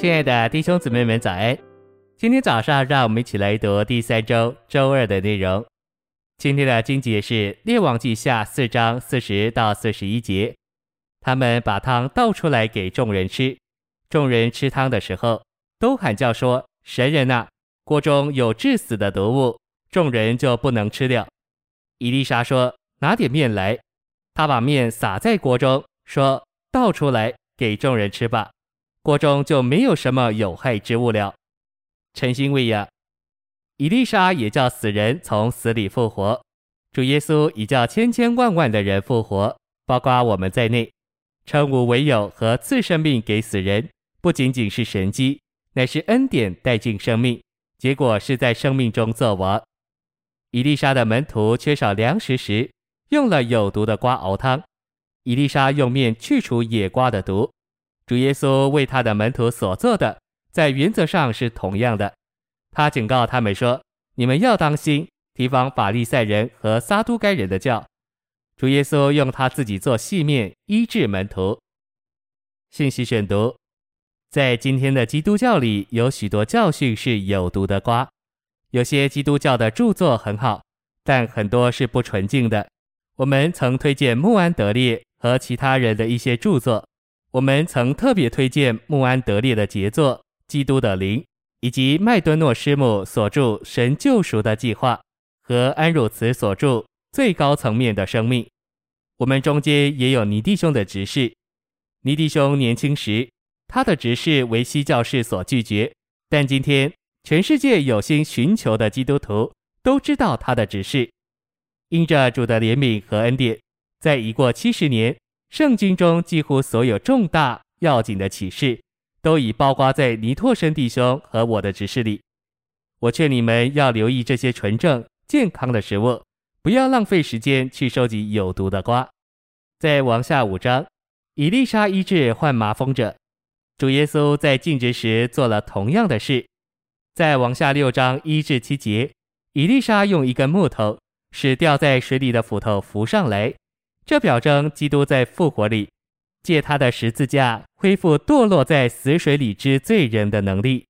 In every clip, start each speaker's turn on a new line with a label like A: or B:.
A: 亲爱的弟兄姊妹们，早安！今天早上，让我们一起来读第三周周二的内容。今天的经节是《列王记下》四章四十到四十一节。他们把汤倒出来给众人吃，众人吃汤的时候，都喊叫说：“神人呐，锅中有致死的毒物。”众人就不能吃了。伊丽莎说：“拿点面来。”他把面撒在锅中，说：“倒出来给众人吃吧。”锅中就没有什么有害之物了。诚心喂养，以丽莎也叫死人从死里复活。主耶稣已叫千千万万的人复活，包括我们在内。称无为有和赐生命给死人，不仅仅是神迹，乃是恩典带进生命，结果是在生命中作王。伊丽莎的门徒缺少粮食时，用了有毒的瓜熬汤。伊丽莎用面去除野瓜的毒。主耶稣为他的门徒所做的，在原则上是同样的。他警告他们说：“你们要当心，提防法利赛人和撒都该人的教。”主耶稣用他自己做细面医治门徒。信息选读：在今天的基督教里，有许多教训是有毒的瓜。有些基督教的著作很好，但很多是不纯净的。我们曾推荐穆安德烈和其他人的一些著作。我们曾特别推荐穆安德烈的杰作《基督的灵》，以及麦敦诺师母所著《神救赎的计划》和安汝慈所著《最高层面的生命》。我们中间也有尼弟兄的执事。尼弟兄年轻时，他的执事为西教士所拒绝，但今天全世界有心寻求的基督徒都知道他的执事。因着主的怜悯和恩典，在已过七十年。圣经中几乎所有重大要紧的启示，都已包括在尼拓生弟兄和我的指示里。我劝你们要留意这些纯正健康的食物，不要浪费时间去收集有毒的瓜。再往下五章，以丽莎医治患麻风者，主耶稣在禁止时做了同样的事。再往下六章一至七节，伊丽莎用一根木头使掉在水里的斧头浮上来。这表征基督在复活里，借他的十字架恢复堕落在死水里之罪人的能力。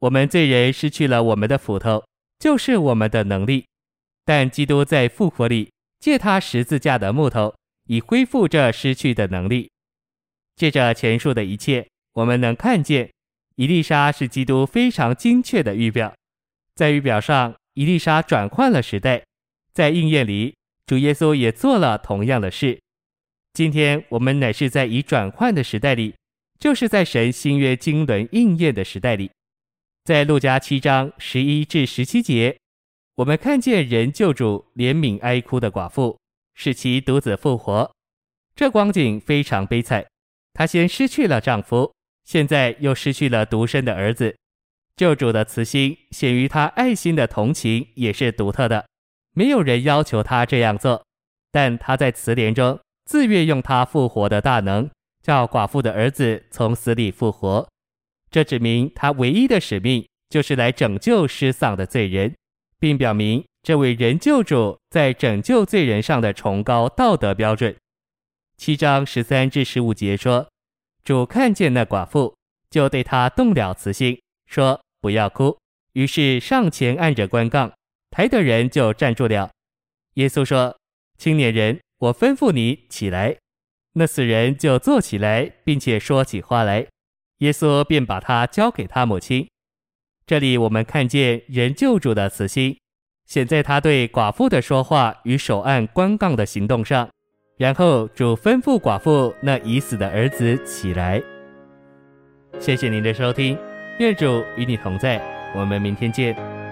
A: 我们罪人失去了我们的斧头，就是我们的能力。但基督在复活里，借他十字架的木头，以恢复这失去的能力。借着前述的一切，我们能看见，以利沙是基督非常精确的预表。在预表上，以利沙转换了时代；在应验里，主耶稣也做了同样的事。今天我们乃是在已转换的时代里，就是在神新约经纶应验的时代里。在路加七章十一至十七节，我们看见人救主怜悯哀哭的寡妇，使其独子复活。这光景非常悲惨。她先失去了丈夫，现在又失去了独生的儿子。救主的慈心显于他爱心的同情，也是独特的。没有人要求他这样做，但他在词联中自愿用他复活的大能，叫寡妇的儿子从死里复活。这指明他唯一的使命就是来拯救失丧的罪人，并表明这位人救主在拯救罪人上的崇高道德标准。七章十三至十五节说，主看见那寡妇，就对他动了慈心，说：“不要哭。”于是上前按着观杠。抬的人就站住了。耶稣说：“青年人，我吩咐你起来。”那死人就坐起来，并且说起话来。耶稣便把他交给他母亲。这里我们看见人救主的慈心，显在他对寡妇的说话与手按观杠的行动上。然后主吩咐寡妇那已死的儿子起来。谢谢您的收听，愿主与你同在，我们明天见。